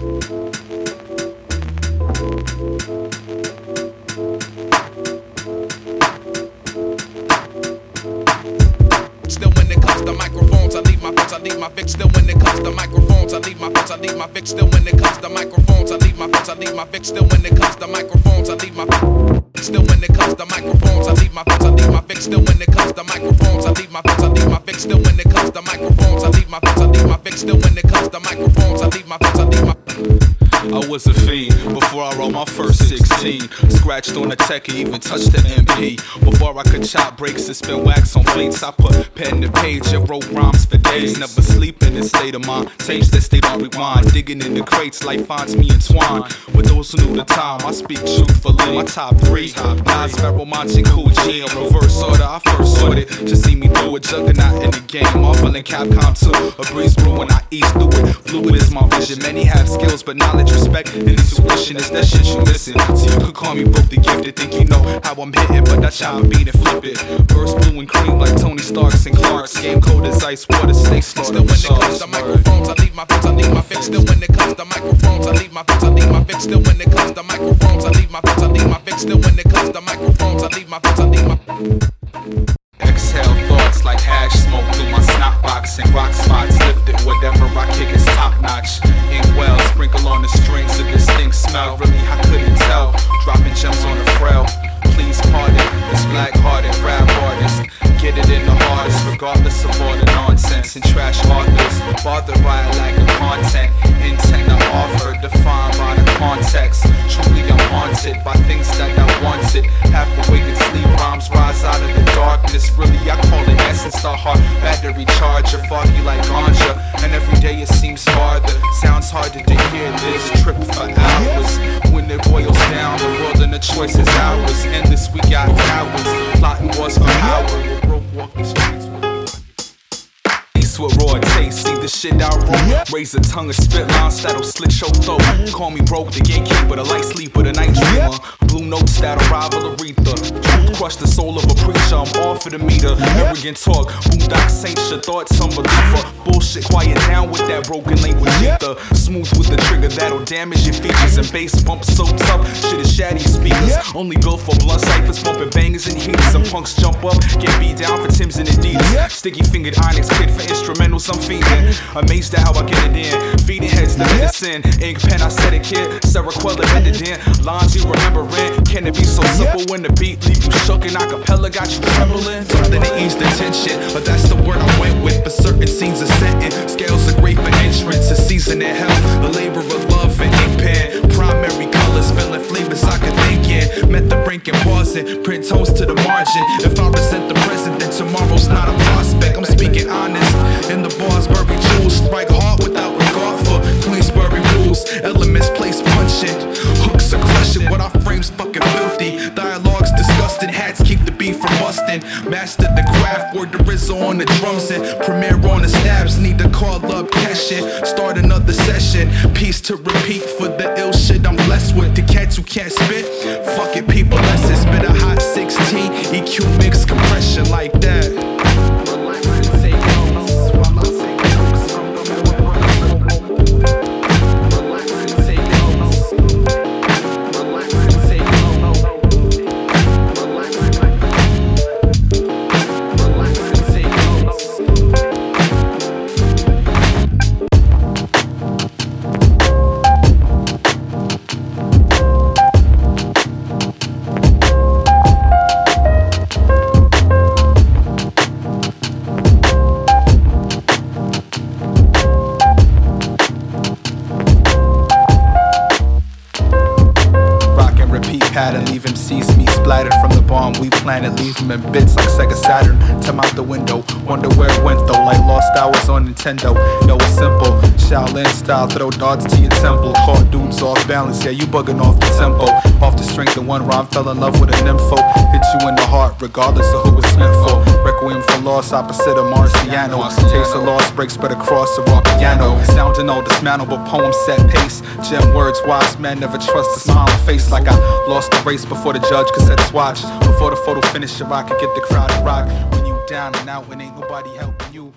Still when it comes the microphones, I leave my fence, I need my fix still when it comes to microphones, I leave my microphones. I leave my Thank you. I was a fiend before I wrote my first 16. Scratched on a tech even touched the MP. Before I could chop breaks and spin wax on plates, I put pen to page and wrote rhymes for days. Never sleep in this state of mind. Taste that state on rewind. Digging in the crates, life finds me entwined. With those who knew the time, I speak truthfully. My top three Nas, Pharoahe Monch, Kool G. In reverse order, I first it. Just see me through a juggernaut in the game. Marvel and Capcom 2. A breeze brewing, I ease through it. Fluid is my vision. Many have skills, but knowledge, respect, and intuition is that shit you listen. So you could call me broke the gifted. Think you know how I'm hitting, but that chopper beat and flip it. Burst blue and cream like Tony Starks and Clarks. Game cold as ice, water, stay Still when it comes to microphones, I leave my fix, I leave my fix. Still when it comes to microphones, I leave my fix, I leave my fix. Still when it comes to microphones, I leave my fix, I leave my fix. Still when it comes to microphones, I leave my fix, I leave my authors. Bothered by a lack of content, intent I offer, defined by the context. Truly, I'm haunted by things that I wanted. Half awake sleep rhymes rise out of the darkness. Really, I call it essence, the heart battery charger, foggy like ganja. And every day it seems farther. Sounds harder to hear this trip for hours. When it boils down, the world and the choice is ours. Endless, we got hours. Plotting wars for power. We're broke walking streets. With raw taste, see the shit I wrote. Raise a tongue and spit lines that'll slit your throat. Mm-hmm. Call me broke, the gatekeeper, the light sleeper, the night dreamer. Blue notes that'll rival Aretha. Crush the soul of a preacher, I'm off for the meter. Arrogant talk, boondock saint your thoughts, unbeliever. Bullshit, quiet down with that broken language ether. Smooth with the trigger that'll damage your features. And bass bump so tough, shit is shatty speakers. Only built for blunt ciphers, bumping bangers and heaters. And punks jump up, get beat down for Tim's and Adidas. Sticky fingered Onyx kid for instrumentals, I'm feeding. Amazed at how I get it in. Feeding heads to medicine. Ink pen, I said it, kid. Sarah Quella ended in. Lines you remembering. Can it be so simple when the beat leave you shook and acapella got you trembling? Something to ease the tension, but that's the word I went with. For certain scenes are setting. Scales are great for entrance. A season in hell. A labor of love and ink pen. Primary colors, filling flavors I could think in. Met the brink and pausing. Print tones to the margin. If I resent the present, then tomorrow's not a prospect. I'm speaking honest. In the bars, bury jewels. Strike hard without regard for Queensberry rules. Elements place punching. Hooks are crushing. What our frame's fucking filthy. Dialogues Mastered the craft. Word the RZA on the drums and Premier on the snaps. Need to call up Keshin. Start another session. Piece to repeat for the ill shit I'm blessed with. The cats who can't spit. Fuck it, people. Let's spit a hot 16. EQ mix compression like splattered from the bomb we planted. Leave him in bits like Sega Saturn. Time out the window, wonder where it went though. Like lost hours on Nintendo. No, it's simple. Shaolin style, throw darts to your temple. Caught dudes off balance, yeah, you bugging off the tempo. Off the strength of one rhyme, fell in love with a nympho. Hit you in the heart, regardless of who it's meant for. Requiem opposite of Marciano. Taste of lost breaks, but across the raw piano. Sounding all dismantled, but poem set pace. Gem words, wise men never trust a smiling face. Like I lost the race before the judge could set his watch. Before the photo finish, I could get the crowd to rock. When you down and out, when ain't nobody helping you.